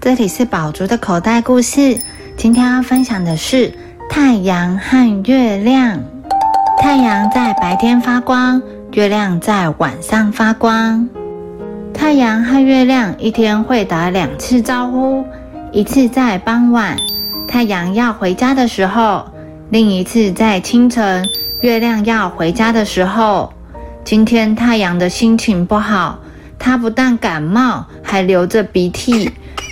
这里是宝竹的口袋故事。今天要分享的是太阳和月亮。太阳在白天发光，月亮在晚上发光。太阳和月亮一天会打两次招呼，一次在傍晚，太阳要回家的时候；另一次在清晨，月亮要回家的时候。今天太阳的心情不好，它不但感冒，还流着鼻涕。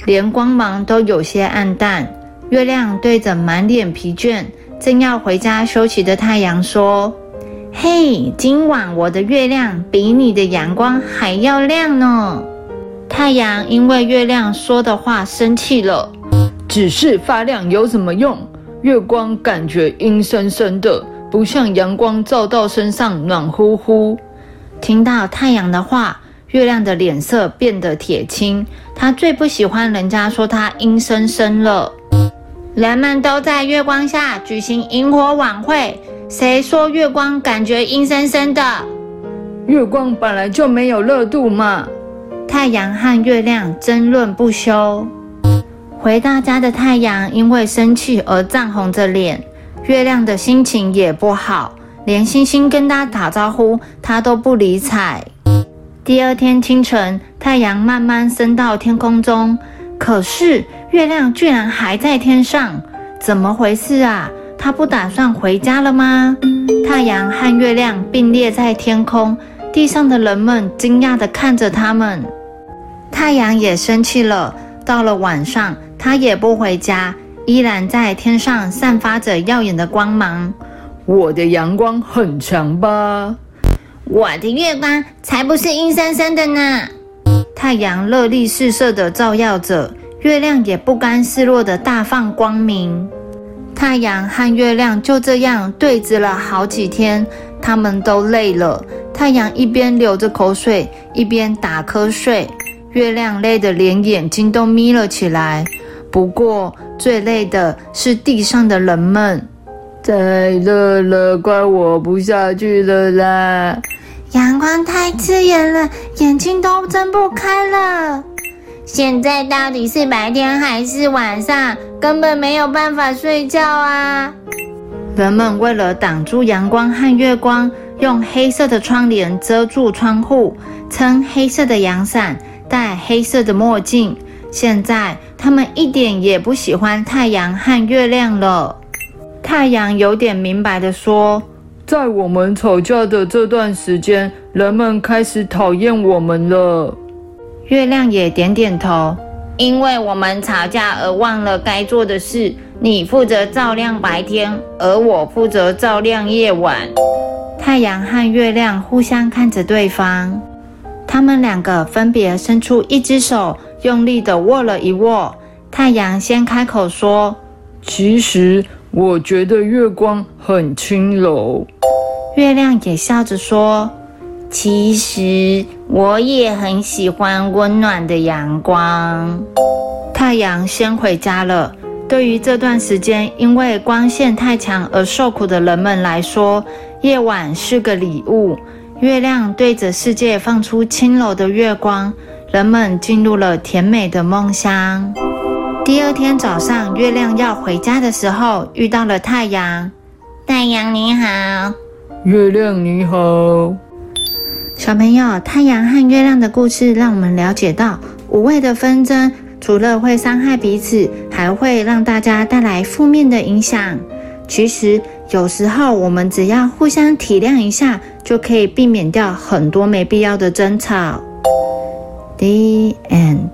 连光芒都有些暗淡。月亮对着满脸疲倦、正要回家休息的太阳说：“嘿，今晚我的月亮比你的阳光还要亮呢。”太阳因为月亮说的话生气了：“只是发亮有什么用？月光感觉阴森森的，不像阳光照到身上暖乎乎。”听到太阳的话。月亮的脸色变得铁青，他最不喜欢人家说他阴森森了。人们都在月光下举行萤火晚会，谁说月光感觉阴森森的？月光本来就没有热度嘛！太阳和月亮争论不休。回到家的太阳因为生气而涨红着脸，月亮的心情也不好，连星星跟他打招呼，他都不理睬。第二天清晨，太阳慢慢升到天空中，可是月亮居然还在天上，怎么回事啊？他不打算回家了吗？太阳和月亮并列在天空，地上的人们惊讶地看着他们。太阳也生气了，到了晚上，他也不回家，依然在天上散发着耀眼的光芒。我的阳光很强吧？我的月光才不是阴森森的呢！太阳热力四射地照耀着，月亮也不甘示弱地大放光明。太阳和月亮就这样对峙了好几天，他们都累了。太阳一边流着口水，一边打瞌睡；月亮累得连眼睛都眯了起来。不过最累的是地上的人们。太热了，快活不下去了啦！阳光太刺眼了，眼睛都睁不开了。现在到底是白天还是晚上？根本没有办法睡觉啊！人们为了挡住阳光和月光，用黑色的窗帘遮住窗户，撑黑色的阳伞，戴黑色的墨镜。现在他们一点也不喜欢太阳和月亮了。太阳有点明白的说。在我们吵架的这段时间，人们开始讨厌我们了。月亮也点点头，因为我们吵架而忘了该做的事。你负责照亮白天，而我负责照亮夜晚。太阳和月亮互相看着对方，他们两个分别伸出一只手，用力的握了一握。太阳先开口说：“其实。”我觉得月光很轻柔，月亮也笑着说：“其实我也很喜欢温暖的阳光。”太阳先回家了。对于这段时间因为光线太强而受苦的人们来说，夜晚是个礼物。月亮对着世界放出轻柔的月光，人们进入了甜美的梦乡。第二天早上，月亮要回家的时候，遇到了太阳。太阳你好，月亮你好。小朋友，太阳和月亮的故事让我们了解到，无谓的纷争除了会伤害彼此，还会让大家带来负面的影响。其实，有时候我们只要互相体谅一下，就可以避免掉很多没必要的争吵。The end.